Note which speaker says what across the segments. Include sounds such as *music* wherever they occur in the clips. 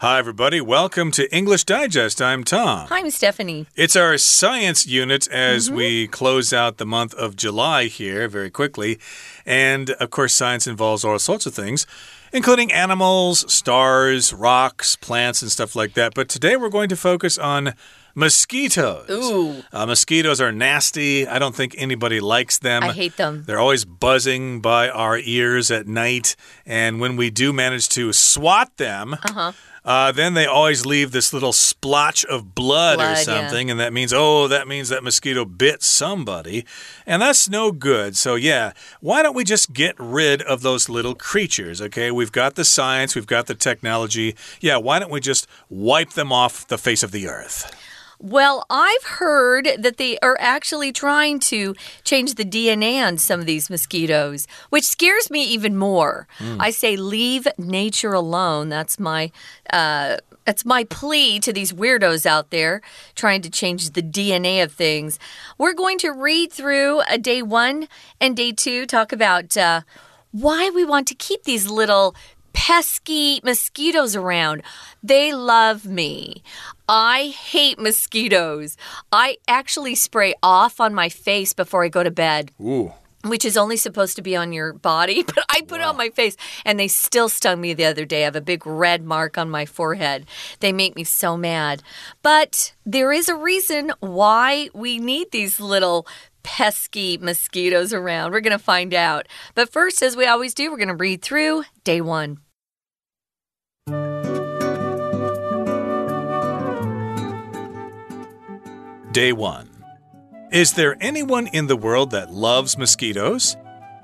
Speaker 1: Hi, everybody. Welcome to English Digest. I'm Tom.
Speaker 2: Hi, I'm Stephanie.
Speaker 1: It's our science unit as mm -hmm. we close out the month of July here very quickly. And of course, science involves all sorts of things, including animals, stars, rocks, plants, and stuff like that. But today we're going to focus on Mosquitoes.
Speaker 2: Ooh.
Speaker 1: Uh, mosquitoes are nasty. I don't think anybody likes them.
Speaker 2: I hate them.
Speaker 1: They're always buzzing by our ears at night. And when we do manage to swat them,
Speaker 2: uh -huh.
Speaker 1: Uh, then they always leave this little splotch of blood,
Speaker 2: blood
Speaker 1: or something,
Speaker 2: yeah.
Speaker 1: and that means, oh, that means that mosquito bit somebody. And that's no good. So, yeah, why don't we just get rid of those little creatures, okay? We've got the science, we've got the technology. Yeah, why don't we just wipe them off the face of the earth?
Speaker 2: Well, I've heard that they are actually trying to change the DNA on some of these mosquitoes, which scares me even more. Mm. I say leave nature alone. That's my uh, that's my plea to these weirdos out there trying to change the DNA of things. We're going to read through a day one and day two, talk about uh, why we want to keep these little pesky mosquitoes around. They love me. I hate mosquitoes. I actually spray off on my face before I go to bed.
Speaker 1: Ooh
Speaker 2: which is only supposed to be on your body, *laughs* but I put wow. it on my face and they still stung me the other day. I have a big red mark on my forehead. They make me so mad. But there is a reason why we need these little pesky mosquitoes around. We're going to find out. But first, as we always do, we're going to read through day one.
Speaker 1: Day 1 Is there anyone in the world that loves mosquitoes?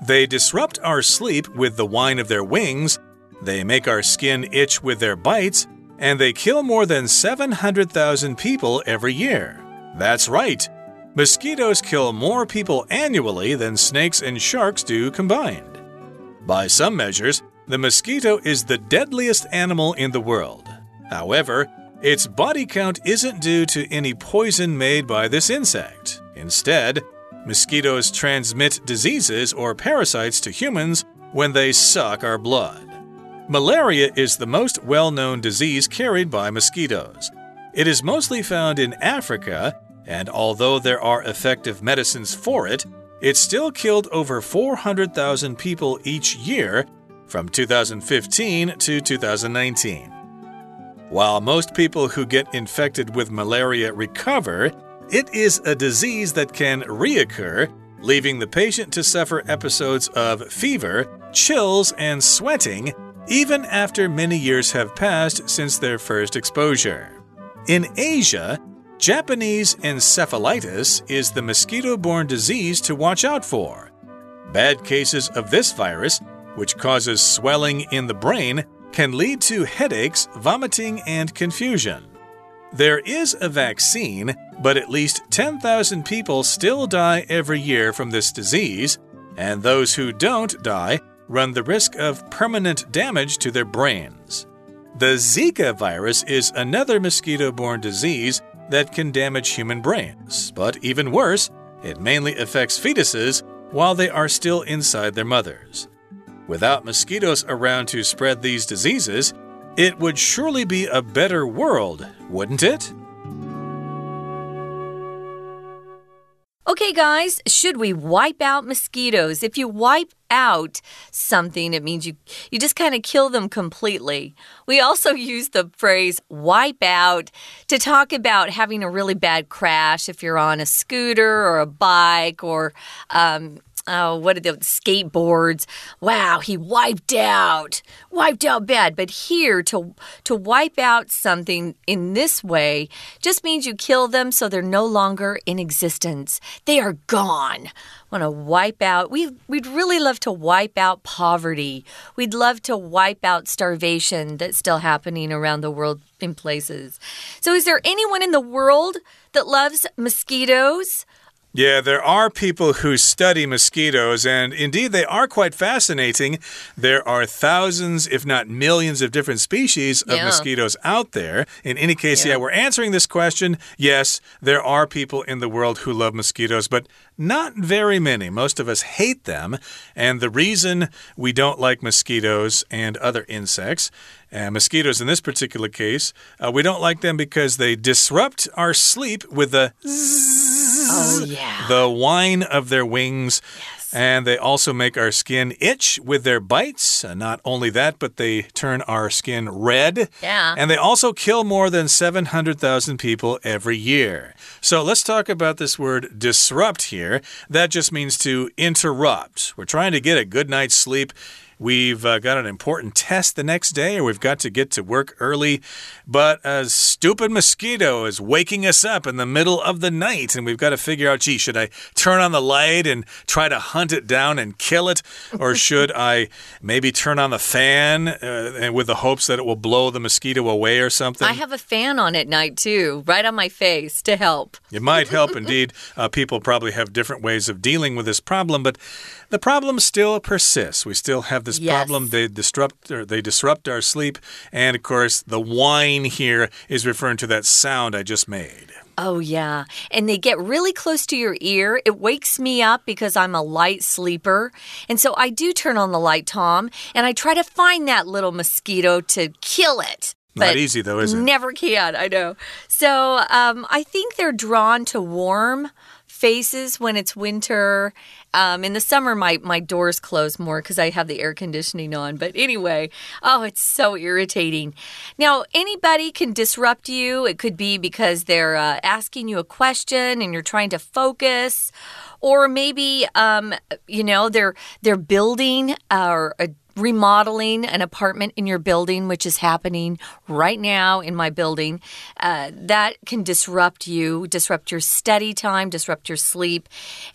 Speaker 1: They disrupt our sleep with the whine of their wings, they make our skin itch with their bites, and they kill more than 700,000 people every year. That's right. Mosquitoes kill more people annually than snakes and sharks do combined. By some measures, the mosquito is the deadliest animal in the world. However, its body count isn't due to any poison made by this insect. Instead, mosquitoes transmit diseases or parasites to humans when they suck our blood. Malaria is the most well known disease carried by mosquitoes. It is mostly found in Africa, and although there are effective medicines for it, it still killed over 400,000 people each year from 2015 to 2019. While most people who get infected with malaria recover, it is a disease that can reoccur, leaving the patient to suffer episodes of fever, chills, and sweating even after many years have passed since their first exposure. In Asia, Japanese encephalitis is the mosquito borne disease to watch out for. Bad cases of this virus, which causes swelling in the brain, can lead to headaches, vomiting, and confusion. There is a vaccine, but at least 10,000 people still die every year from this disease, and those who don't die run the risk of permanent damage to their brains. The Zika virus is another mosquito borne disease that can damage human brains, but even worse, it mainly affects fetuses while they are still inside their mothers. Without mosquitoes around to spread these diseases, it would surely be a better world, wouldn't it?
Speaker 2: Okay, guys, should we wipe out mosquitoes? If you wipe out something, it means you, you just kind of kill them completely. We also *laughs* use the phrase wipe out to talk about having a really bad crash if you're on a scooter or a bike or um, oh, what are the skateboards? Wow, he wiped out, wiped out bad. But here, to to wipe out something in this way just means you kill them so they're no longer in existence. They are gone. Want to wipe out? We we'd really love to wipe out poverty. We'd love to wipe out starvation that's still happening around the world in places. So, is there anyone in the world that loves mosquitoes?
Speaker 1: Yeah, there are people who study mosquitoes, and indeed they are quite fascinating. There are thousands, if not millions, of different species of
Speaker 2: Yeah.
Speaker 1: mosquitoes out there. In any case, yeah.
Speaker 2: Yeah.
Speaker 1: we're answering this question. Yes, there are people in the world who love mosquitoes, but not very many. Most of us hate them, and the reason we don't like mosquitoes and other insects and mosquitoes in this particular case, uh, we don't like them because they disrupt our sleep with the
Speaker 2: Oh, yeah.
Speaker 1: the whine of their wings. And they also make our skin itch with their bites. And not only that, but they turn our skin red.
Speaker 2: Yeah.
Speaker 1: And they also kill more than 700,000 people every year. So let's talk about this word disrupt here. That just means to interrupt. We're trying to get a good night's sleep. We've uh, got an important test the next day, or we've got to get to work early. But a stupid mosquito is waking us up in the middle of the night, and we've got to figure out gee, should I turn on the light and try to hunt it down and kill it? Or *laughs* should I maybe turn on the fan uh, and with the hopes that it will blow the mosquito away or something?
Speaker 2: I have a fan on at night too, right on my face to help.
Speaker 1: It might help *laughs* indeed. Uh, people probably have different ways of dealing with this problem, but the problem still persists. We still have this
Speaker 2: Yes.
Speaker 1: problem. They disrupt or they disrupt our sleep, and of course, the whine here is referring to that sound I just made.
Speaker 2: Oh, yeah. And they get really close to your ear. It wakes me up because I'm a light sleeper. And so I do turn on the light, Tom, and I try to find that little mosquito to kill it.
Speaker 1: Not easy though, is it?
Speaker 2: Never can, I know. So um, I think they're drawn to warm faces when it's winter. Um, in the summer, my, my doors close more because I have the air conditioning on. But anyway, oh, it's so irritating. Now, anybody can disrupt you. It could be because they're uh, asking you a question and you're trying to focus. Or maybe, um, you know, they're they're building or uh, remodeling an apartment in your building, which is happening right now in my building. Uh, that can disrupt you, disrupt your study time, disrupt your sleep.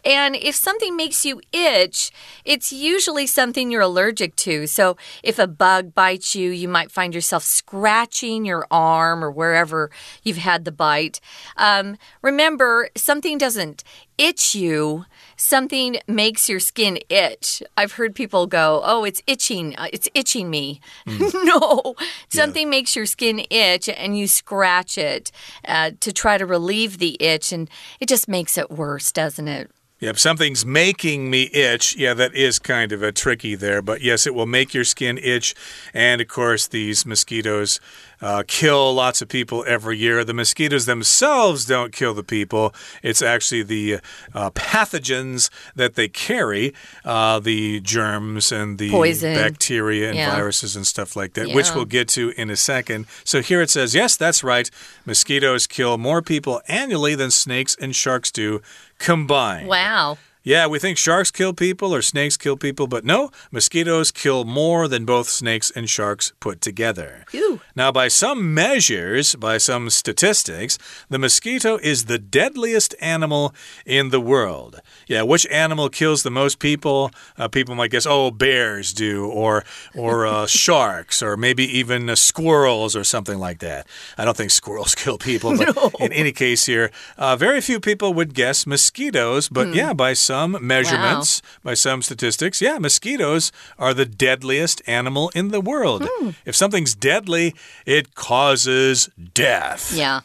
Speaker 2: And if something makes you itch, it's usually something you're allergic to. So if a bug bites you, you might find yourself scratching your arm or wherever you've had the bite. Um, remember, something doesn't itch you, something makes your skin itch. I've heard people go, Oh, it's itching. Uh, It's itching me. *laughs* no, something makes your skin itch and you scratch it uh, to try to relieve the itch, and it just makes it worse, doesn't it?
Speaker 1: Yep, something's making me itch. Yeah, that is kind of a tricky there, but yes, it will make your skin itch. And of course, these mosquitoes uh, kill lots of people every year. The mosquitoes themselves don't kill the people, it's actually the uh, pathogens that they carry, uh, the germs and the
Speaker 2: Poison.
Speaker 1: bacteria and
Speaker 2: Yeah.
Speaker 1: viruses and stuff like that, which we'll get to in a second. So here it says, yes, that's right. Mosquitoes kill more people annually than snakes and sharks do combined.
Speaker 2: Wow.
Speaker 1: Yeah, we think sharks kill people or snakes kill people, but no, mosquitoes kill more than both snakes and sharks put together.
Speaker 2: Phew.
Speaker 1: Now, by some measures, by some statistics, the mosquito is the deadliest animal in the world. Yeah, which animal kills the most people? Uh, people might guess, oh, bears do, or or uh, *laughs* sharks, or maybe even uh, squirrels, or something like that. I don't think squirrels *laughs* kill people, but in any case, here, uh, very few people would guess mosquitoes. But yeah, by some measurements, by some statistics, yeah, mosquitoes are the deadliest animal in the world. If something's deadly, it causes death.
Speaker 2: Yeah.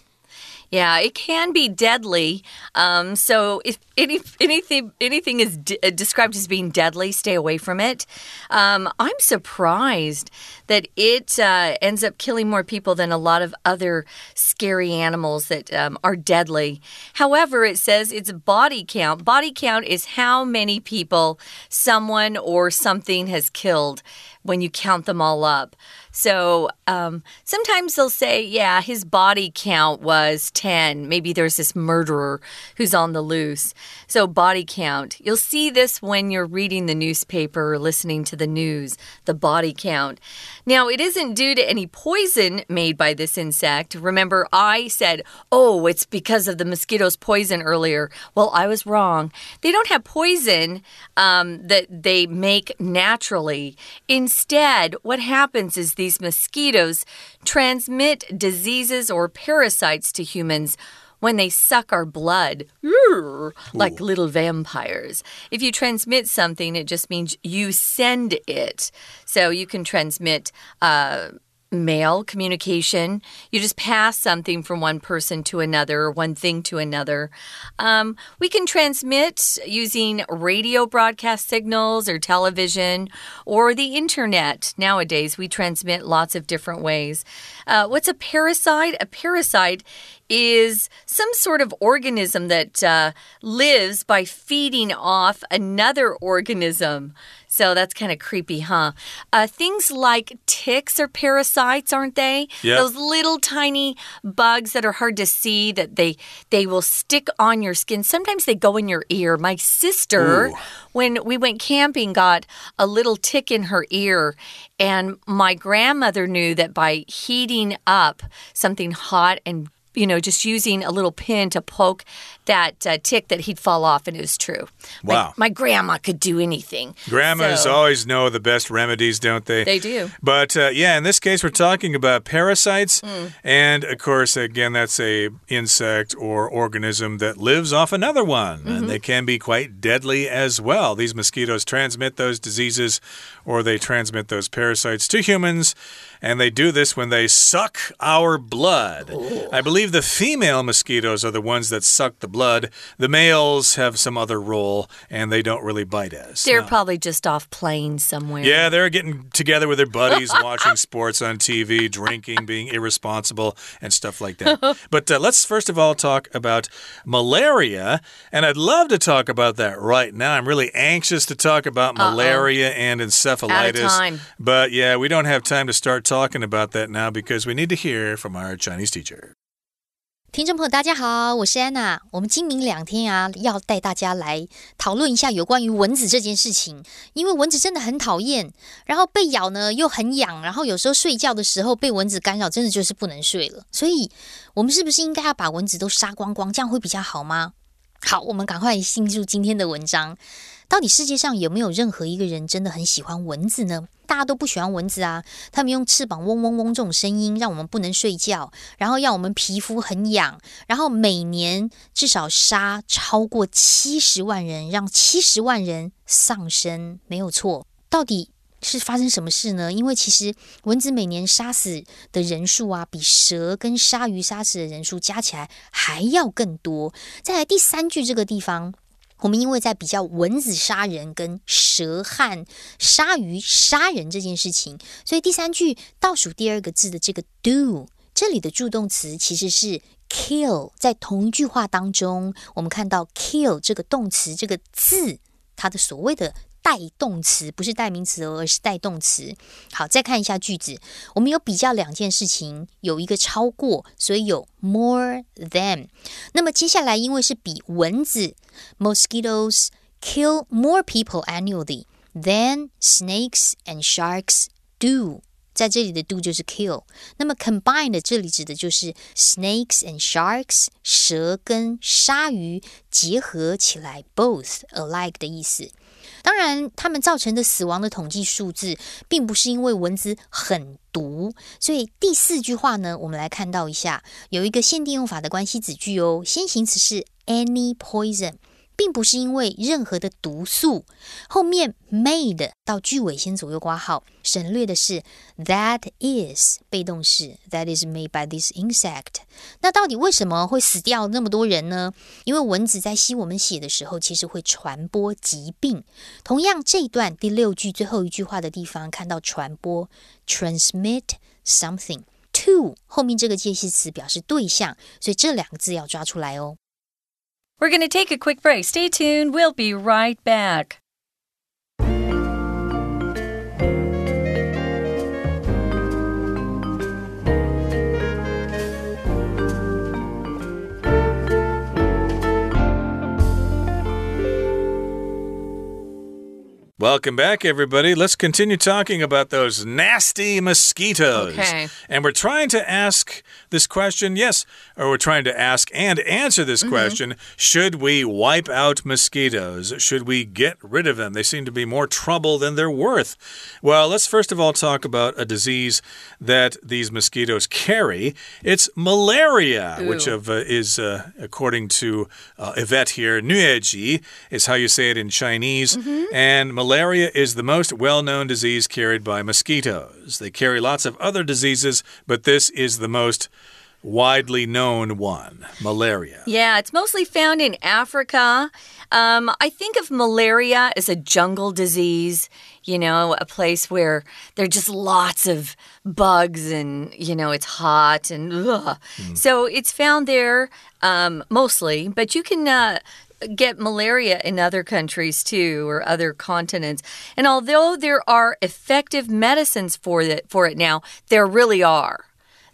Speaker 2: Yeah, it can be deadly. Um, so if any, anything anything is uh, described as being deadly, stay away from it. Um, I'm surprised that it uh, ends up killing more people than a lot of other scary animals that um, are deadly. However, it says it's body count. Body count is how many people someone or something has killed when you count them all up. So um, sometimes they'll say, yeah, his body count was 10. Maybe there's this murderer who's on the loose. So, body count. You'll see this when you're reading the newspaper or listening to the news, the body count. Now, it isn't due to any poison made by this insect. Remember, I said, oh, it's because of the mosquito's poison earlier. Well, I was wrong. They don't have poison um, that they make naturally. Instead, what happens is these mosquitoes transmit diseases or parasites to humans when they suck our blood, like little vampires. If you transmit something, it just means you send it. So you can transmit. Uh, mail communication. You just pass something from one person to another one thing to another. Um, we can transmit using radio broadcast signals or television or the internet. Nowadays, we transmit lots of different ways. Uh, what's a parasite? A parasite is some sort of organism that uh, lives by feeding off another organism. So that's kind of creepy, huh? Uh, things like ticks are parasites, aren't they?
Speaker 1: Yep.
Speaker 2: Those little tiny bugs that are hard to see that they they will stick on your skin. Sometimes they go in your ear. My sister,
Speaker 1: Ooh.
Speaker 2: when we went camping, got a little tick in her ear, and my grandmother knew that by heating up something hot and you know, just using a little pin to poke that uh, tick that he'd fall off, and it was true.
Speaker 1: Wow.
Speaker 2: My, my grandma could do anything.
Speaker 1: Grandmas
Speaker 2: So-
Speaker 1: always know the best remedies, don't they?
Speaker 2: They do.
Speaker 1: But uh, yeah, in this case, we're talking about parasites,
Speaker 2: Hmm.
Speaker 1: and of course, again, that's a insect or organism that lives off another one,
Speaker 2: Mm-hmm.
Speaker 1: and they can be quite deadly as well. These mosquitoes transmit those diseases, or they transmit those parasites to humans, and they do this when they suck our blood. I believe the female mosquitoes are the ones that suck the blood. The males have some other role, and they don't really bite us.
Speaker 2: They're
Speaker 1: No.
Speaker 2: probably just off playing somewhere.
Speaker 1: Yeah, they're getting together with their buddies, *laughs* watching sports on TV, drinking, being irresponsible, and stuff like that. *laughs* But uh, let's first of all talk about malaria. And I'd love to talk about that right now. I'm really anxious to talk about malaria and encephalitis.
Speaker 2: time.
Speaker 1: But yeah, we don't have time to start talking about that now because we need to hear from our Chinese teacher.
Speaker 3: 听众朋友，大家好，我是安娜。我们今明两天啊，要带大家来讨论一下有关于蚊子这件事情。因为蚊子真的很讨厌，然后被咬呢又很痒，然后有时候睡觉的时候被蚊子干扰，真的就是不能睡了。所以，我们是不是应该要把蚊子都杀光光，这样会比较好吗？好，我们赶快进入今天的文章。到底世界上有没有任何一个人真的很喜欢蚊子呢？大家都不喜欢蚊子啊，他们用翅膀嗡嗡嗡这种声音让我们不能睡觉，然后让我们皮肤很痒，然后每年至少杀超过七十万人，让七十万人丧生，没有错。到底是发生什么事呢？因为其实蚊子每年杀死的人数啊，比蛇跟鲨鱼杀死的人数加起来还要更多。再来第三句这个地方。我们因为在比较蚊子杀人跟蛇和鲨鱼杀人这件事情，所以第三句倒数第二个字的这个 do，这里的助动词其实是 kill。在同一句话当中，我们看到 kill 这个动词这个字，它的所谓的带动词不是代名词哦，而是带动词。好，再看一下句子，我们有比较两件事情，有一个超过，所以有 more than。那么接下来因为是比蚊子，mosquitoes kill more people annually than snakes and sharks do。在这里的 do 就是 kill，那么 combined 这里指的就是 snakes and sharks，蛇跟鲨鱼结合起来，both alike 的意思。当然，他们造成的死亡的统计数字，并不是因为蚊子很毒。所以第四句话呢，我们来看到一下，有一个限定用法的关系子句哦。先行词是 any poison，并不是因为任何的毒素。后面 made 到句尾先左右挂号，省略的是 that is 被动式 that is made by this insect。那到底为什么会死掉那么多人呢？因为蚊子在吸我们血的时候，其实会传播疾病。同样，这一段第六句最后一句话的地方看到传播 transmit something to 后面这个介系词表示对象，所以这两个字要抓出来哦。
Speaker 2: We're going to take a quick break. Stay tuned. We'll be right back.
Speaker 1: Welcome back, everybody. Let's continue talking about those nasty mosquitoes.
Speaker 2: Okay.
Speaker 1: And we're trying to ask this question, yes, or we're trying to ask and answer this
Speaker 2: Mm-hmm.
Speaker 1: question Should we wipe out mosquitoes? Should we get rid of them? They seem to be more trouble than they're worth. Well, let's first of all talk about a disease that these mosquitoes carry. It's malaria, which of, uh, is, uh, according to uh, Yvette here, 疟疾 is how you say it in Chinese. And malaria is the most well known disease carried by mosquitoes. They carry lots of other diseases, but this is the most widely known one malaria.
Speaker 2: Yeah, it's mostly found in Africa. Um, I think of malaria as a jungle disease, you know, a place where there are just lots of bugs and, you know, it's hot and ugh. So it's found there um, mostly, but you can. Uh, Get malaria in other countries too, or other continents. And although there are effective medicines for it, for it now, there really are.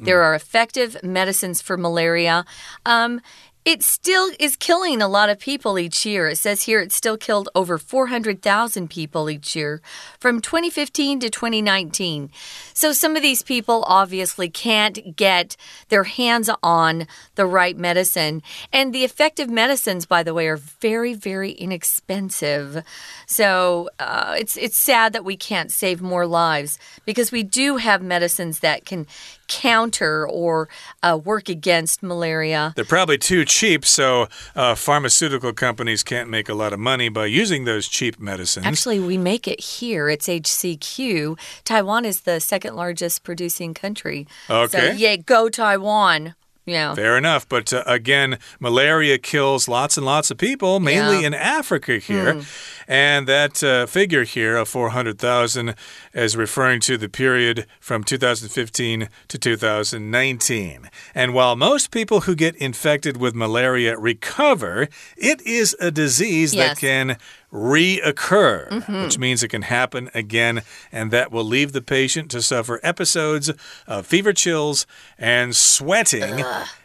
Speaker 2: There are effective medicines for malaria. Um, it still is killing a lot of people each year. It says here it still killed over 400,000 people each year from 2015 to 2019. So some of these people obviously can't get their hands on the right medicine. And the effective medicines, by the way, are very, very inexpensive. So uh, it's, it's sad that we can't save more lives because we do have medicines that can counter or uh, work against malaria.
Speaker 1: They're probably too cheap, so uh, pharmaceutical companies can't make a lot of money by using those cheap medicines.
Speaker 2: Actually, we make it here. It's HCQ. Taiwan is the second largest producing country. So,
Speaker 1: Okay.
Speaker 2: yeah, go Taiwan. Yeah.
Speaker 1: Fair enough. But uh, again, malaria kills lots and lots of people, mainly
Speaker 2: Yeah.
Speaker 1: In Africa here. And that uh, figure here of 400,000 is referring to the period from 2015 to 2019. And while most people who get infected with malaria recover, it is a disease that can reoccur,
Speaker 2: Mm-hmm.
Speaker 1: which means it can happen again, and that will leave the patient to suffer episodes of fever chills and sweating.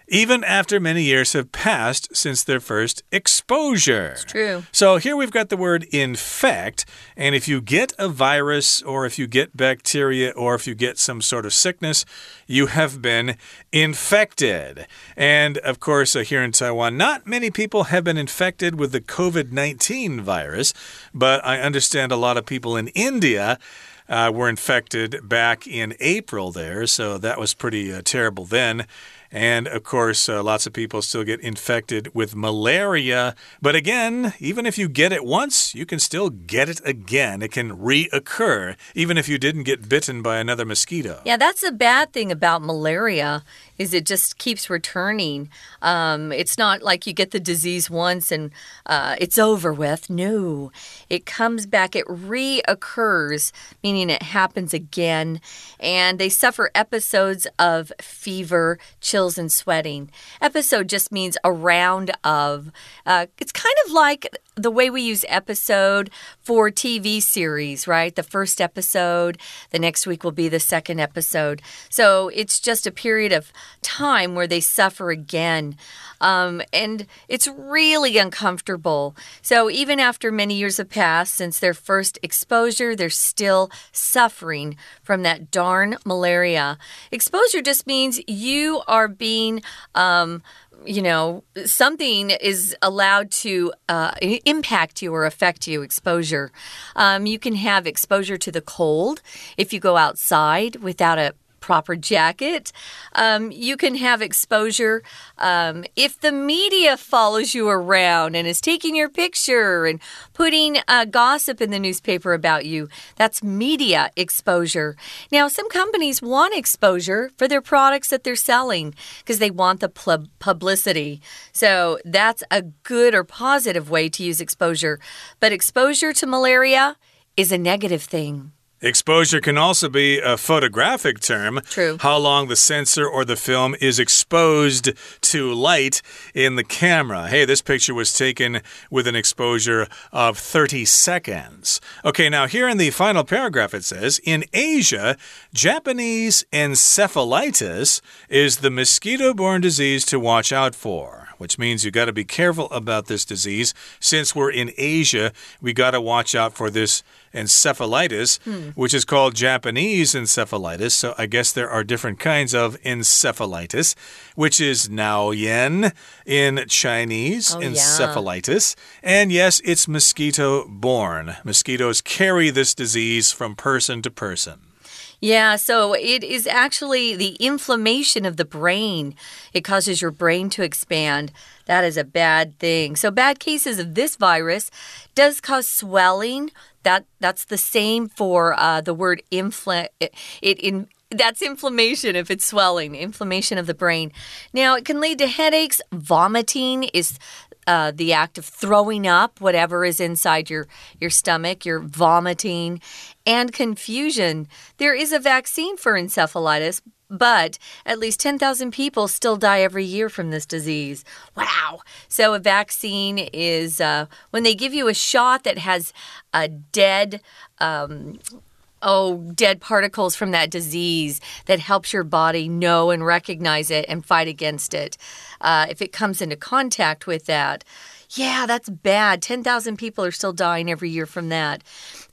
Speaker 1: Even after many years have passed since their first exposure. It's
Speaker 2: true.
Speaker 1: So here we've got the word infect, and if you get a virus, or if you get bacteria, or if you get some sort of sickness, you have been infected. And of course, uh, here in Taiwan, not many people have been infected with the COVID 19 virus, but I understand a lot of people in India. Uh, were infected back in April there, so that was pretty uh, terrible then. And of course, uh, lots of people still get infected with malaria. But again, even if you get it once, you can still get it again. It can reoccur, even if you didn't get bitten by another mosquito.
Speaker 2: Yeah, that's the bad thing about malaria is it just keeps returning. Um, it's not like you get the disease once and uh, it's over with. No, it comes back. It reoccurs, meaning it happens again. And they suffer episodes of fever, chills, and sweating. Episode just means a round of. Uh, it's kind of like the way we use episode for TV series, right? The first episode, the next week will be the second episode. So it's just a period of time where they suffer again. Um, and it's really uncomfortable. So even after many years have passed since their first exposure, they're still suffering from that darn malaria. Exposure just means you are being. Um, you know, something is allowed to uh, impact you or affect you, exposure. Um, you can have exposure to the cold if you go outside without a proper jacket. Um, you can have exposure um, if the media follows you around and is taking your picture and putting uh, gossip in the newspaper about you. That's media exposure. Now, some companies want exposure for their products that they're selling because they want the pub- publicity. So that's a good or positive way to use exposure. But exposure to malaria is a negative thing.
Speaker 1: Exposure can also be a photographic term.
Speaker 2: True.
Speaker 1: How long the sensor or the film is exposed to light in the camera. Hey, this picture was taken with an exposure of 30 seconds. Okay, now here in the final paragraph it says In Asia, Japanese encephalitis is the mosquito borne disease to watch out for. Which means you got to be careful about this disease. Since we're in Asia, we got to watch out for this encephalitis, hmm. which is called Japanese encephalitis. So I guess there are different kinds of encephalitis, which is Naoyan in Chinese, oh, encephalitis. Yeah. And yes, it's mosquito borne. Mosquitoes carry this disease from person to person.
Speaker 2: Yeah, so it is actually the inflammation of the brain. It causes your brain to expand. That is a bad thing. So bad cases of this virus does cause swelling. That that's the same for uh, the word infl. It, it in that's inflammation if it's swelling, inflammation of the brain. Now, it can lead to headaches. Vomiting is uh, the act of throwing up whatever is inside your, your stomach, you're vomiting, and confusion. There is a vaccine for encephalitis, but at least 10,000 people still die every year from this disease. Wow. So, a vaccine is uh, when they give you a shot that has a dead. Um, oh, dead particles from that disease that helps your body know and recognize it and fight against it. Uh, if it comes into contact with that, yeah, that's bad. 10,000 people are still dying every year from that.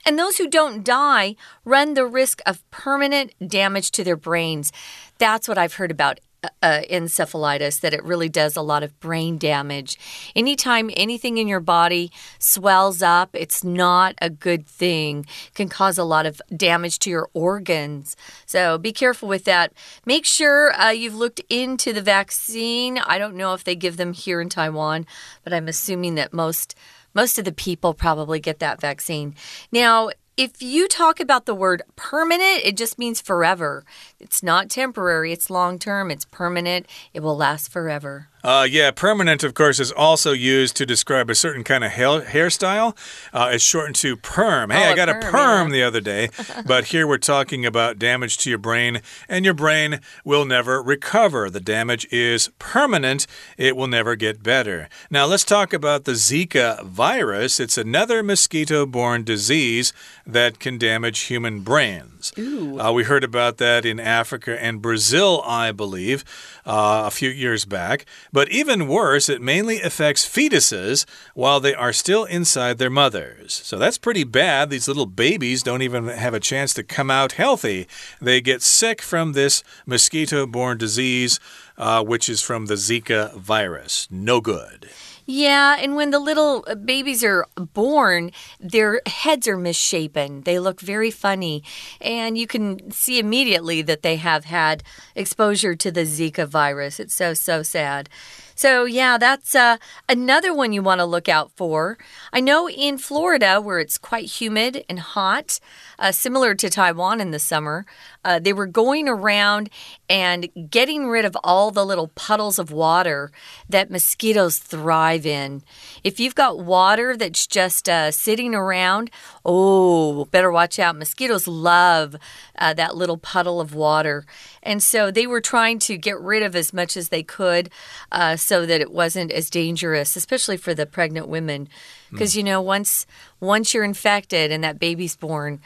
Speaker 2: And those who don't die run the risk of permanent damage to their brains. That's what I've heard about uh, encephalitis that it really does a lot of brain damage. Anytime anything in your body swells up, it's not a good thing. It can cause a lot of damage to your organs. So be careful with that. Make sure uh, you've looked into the vaccine. I don't know if they give them here in Taiwan, but I'm assuming that most most of the people probably get that vaccine. Now, if you talk about the word permanent, it just means forever. It's not temporary, it's long term, it's permanent, it will last forever.
Speaker 1: Uh, yeah, permanent, of course, is also used to describe a certain kind of hair hairstyle. Uh, it's shortened to perm. Hey,
Speaker 2: oh,
Speaker 1: I got
Speaker 2: a
Speaker 1: perm, a perm yeah. the other day, *laughs* but here we're talking about damage to your brain, and your brain will never recover. The damage is permanent, it will never get better. Now, let's talk about the Zika virus. It's another mosquito borne disease that can damage human brains. Uh, we heard about that in Africa and Brazil, I believe, uh, a few years back. But even worse, it mainly affects fetuses while they are still inside their mothers. So that's pretty bad. These little babies don't even have a chance to come out healthy. They get sick from this mosquito borne disease, uh, which is from the Zika virus. No good.
Speaker 2: Yeah, and when the little uh, babies are born, their heads are misshapen. They look very funny. And you can see immediately that they have had exposure to the Zika virus. It's so, so sad. So, yeah, that's uh, another one you want to look out for. I know in Florida, where it's quite humid and hot, uh, similar to Taiwan in the summer, uh, they were going around and getting rid of all the little puddles of water that mosquitoes thrive in. If you've got water that's just uh, sitting around, oh, better watch out. Mosquitoes love uh, that little puddle of water. And so they were trying to get rid of as much as they could uh, so that it wasn't as dangerous, especially for the pregnant women. Because, mm. you know, once, once you're infected and that baby's born,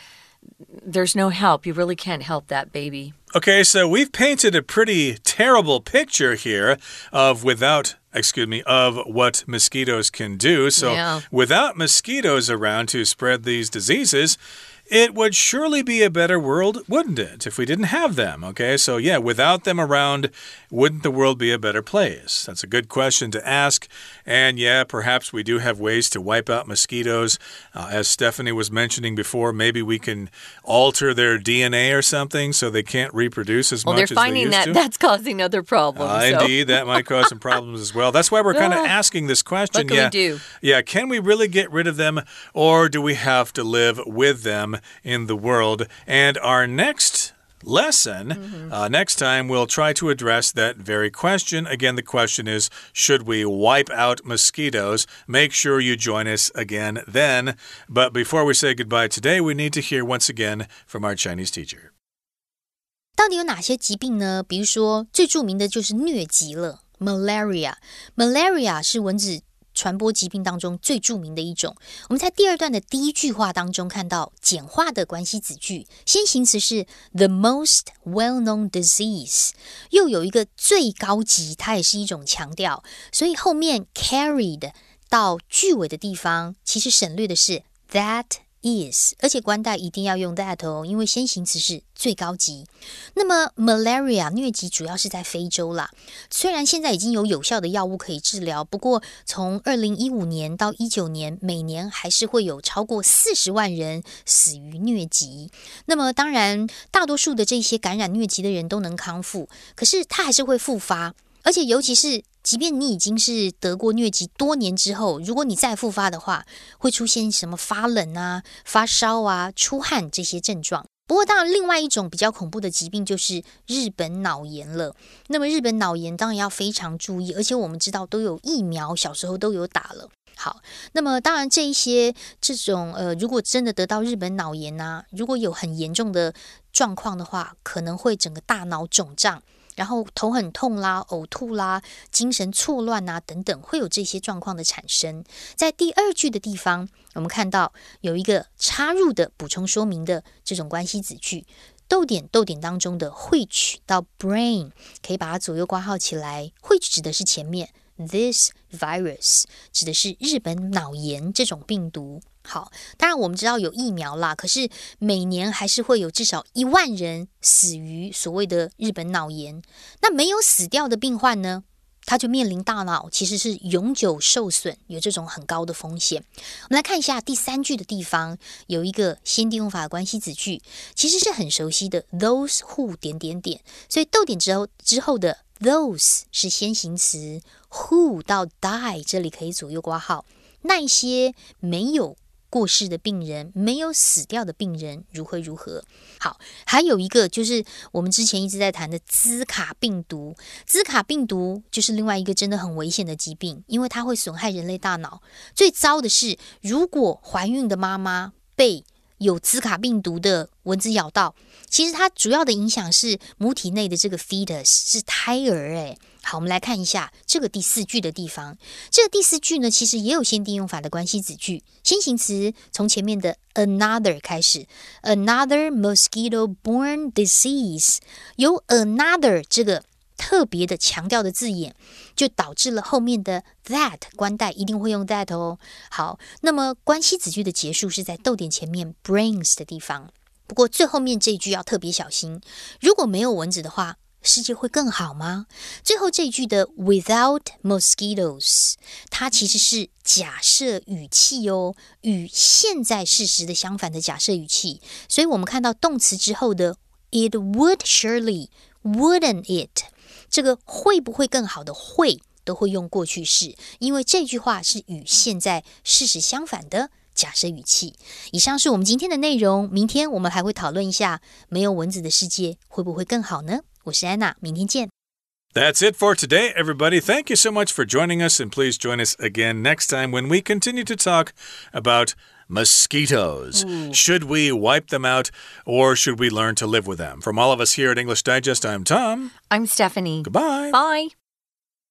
Speaker 2: there's no help. You really can't help that baby.
Speaker 1: Okay, so we've painted a pretty terrible picture here of without excuse me, of what mosquitoes can do. So, yeah. without mosquitoes around to spread these diseases, it would surely be a better world, wouldn't it, if we didn't have them? Okay, so yeah, without them around, wouldn't the world be a better place? That's a good question to ask. And yeah, perhaps we do have ways to wipe out mosquitoes. Uh, as Stephanie was mentioning before, maybe we can alter their DNA or something so they can't reproduce as much.
Speaker 2: well,
Speaker 1: much
Speaker 2: they're finding that
Speaker 1: to.
Speaker 2: that's causing other problems.
Speaker 1: Uh,
Speaker 2: so.
Speaker 1: Indeed, that might cause some problems as well. That's why we're kind of *laughs* asking this question.
Speaker 2: What can
Speaker 1: yeah,
Speaker 2: we do?
Speaker 1: Yeah, can we really get rid of them, or do we have to live with them? in the world. And our next lesson. Mm -hmm. uh, next time, we'll try to address that very question. Again, the question is Should we wipe out mosquitoes? Make sure you join us again then. But before we say goodbye today, we need to hear once again from our Chinese teacher.
Speaker 3: 到底有哪些疾病呢？比如说，最着名的就是疟疾了，malaria。malaria 是蚊子 传播疾病当中最著名的一种。我们在第二段的第一句话当中看到简化的关系子句，先行词是 the most well-known disease，又有一个最高级，它也是一种强调，所以后面 carried 到句尾的地方，其实省略的是 that。is，而且关带一定要用 that 哦，因为先行词是最高级。那么 malaria 疟疾主要是在非洲啦，虽然现在已经有有效的药物可以治疗，不过从二零一五年到一九年，每年还是会有超过四十万人死于疟疾。那么当然，大多数的这些感染疟疾的人都能康复，可是它还是会复发，而且尤其是。即便你已经是得过疟疾多年之后，如果你再复发的话，会出现什么发冷啊、发烧啊、出汗这些症状。不过，当然，另外一种比较恐怖的疾病就是日本脑炎了。那么，日本脑炎当然要非常注意，而且我们知道都有疫苗，小时候都有打了。好，那么当然，这一些这种呃，如果真的得到日本脑炎呐，如果有很严重的状况的话，可能会整个大脑肿胀。然后头很痛啦、呕吐啦、精神错乱啊等等，会有这些状况的产生。在第二句的地方，我们看到有一个插入的补充说明的这种关系子句，逗点逗点当中的 which 到 brain 可以把它左右挂号起来，which 指的是前面，this virus 指的是日本脑炎这种病毒。好，当然我们知道有疫苗啦，可是每年还是会有至少一万人死于所谓的日本脑炎。那没有死掉的病患呢，他就面临大脑其实是永久受损，有这种很高的风险。我们来看一下第三句的地方，有一个先定用法关系子句，其实是很熟悉的，those who 点点点，所以逗点之后之后的 those 是先行词，who 到 die 这里可以左右挂号，那一些没有。过世的病人没有死掉的病人如何如何？好，还有一个就是我们之前一直在谈的兹卡病毒。兹卡病毒就是另外一个真的很危险的疾病，因为它会损害人类大脑。最糟的是，如果怀孕的妈妈被有兹卡病毒的蚊子咬到，其实它主要的影响是母体内的这个 fetus 是胎儿。诶。好，我们来看一下这个第四句的地方。这个第四句呢，其实也有限定用法的关系子句，先行词从前面的 another 开始，another mosquito-borne disease，有 another 这个特别的强调的字眼，就导致了后面的 that 关代一定会用 that 哦。好，那么关系子句的结束是在逗点前面 brings 的地方。不过最后面这一句要特别小心，如果没有蚊子的话。世界会更好吗？最后这一句的 without mosquitoes，它其实是假设语气哦，与现在事实的相反的假设语气。所以我们看到动词之后的 it would surely，wouldn't it？这个会不会更好的会都会用过去式，因为这句话是与现在事实相反的假设语气。以上是我们今天的内容，明天我们还会讨论一下没有蚊子的世界会不会更好呢？我是安娜，明天见。
Speaker 1: That's it for today, everybody. Thank you so much for joining us, and please join us again next time when we continue to talk about mosquitoes. Mm. Should we wipe them out or should we learn to live with them? From all of us here at English Digest, I'm Tom.
Speaker 2: I'm Stephanie.
Speaker 1: Goodbye.
Speaker 2: Bye.